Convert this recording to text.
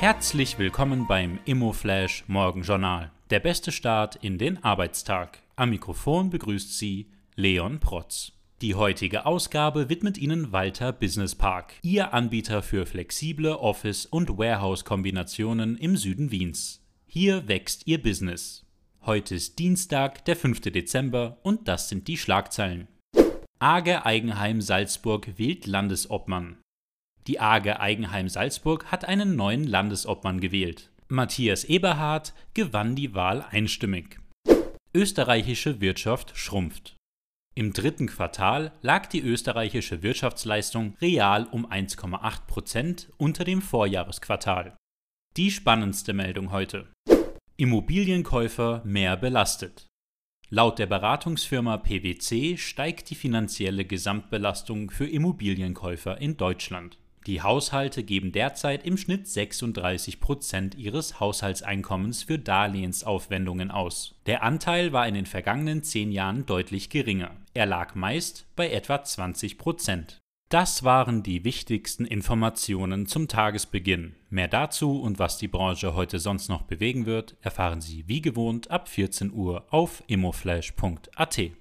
Herzlich willkommen beim ImmoFlash Morgenjournal. Der beste Start in den Arbeitstag. Am Mikrofon begrüßt Sie Leon Protz. Die heutige Ausgabe widmet Ihnen Walter Business Park, Ihr Anbieter für flexible Office- und Warehouse-Kombinationen im Süden Wiens. Hier wächst Ihr Business. Heute ist Dienstag, der 5. Dezember und das sind die Schlagzeilen. AGE Eigenheim Salzburg wählt Landesobmann. Die AGE Eigenheim Salzburg hat einen neuen Landesobmann gewählt. Matthias Eberhard gewann die Wahl einstimmig. Österreichische Wirtschaft schrumpft. Im dritten Quartal lag die österreichische Wirtschaftsleistung real um 1,8 Prozent unter dem Vorjahresquartal. Die spannendste Meldung heute. Immobilienkäufer mehr belastet. Laut der Beratungsfirma PwC steigt die finanzielle Gesamtbelastung für Immobilienkäufer in Deutschland. Die Haushalte geben derzeit im Schnitt 36 Prozent ihres Haushaltseinkommens für Darlehensaufwendungen aus. Der Anteil war in den vergangenen zehn Jahren deutlich geringer. Er lag meist bei etwa 20 Prozent. Das waren die wichtigsten Informationen zum Tagesbeginn. Mehr dazu und was die Branche heute sonst noch bewegen wird, erfahren Sie wie gewohnt ab 14 Uhr auf immoflash.at.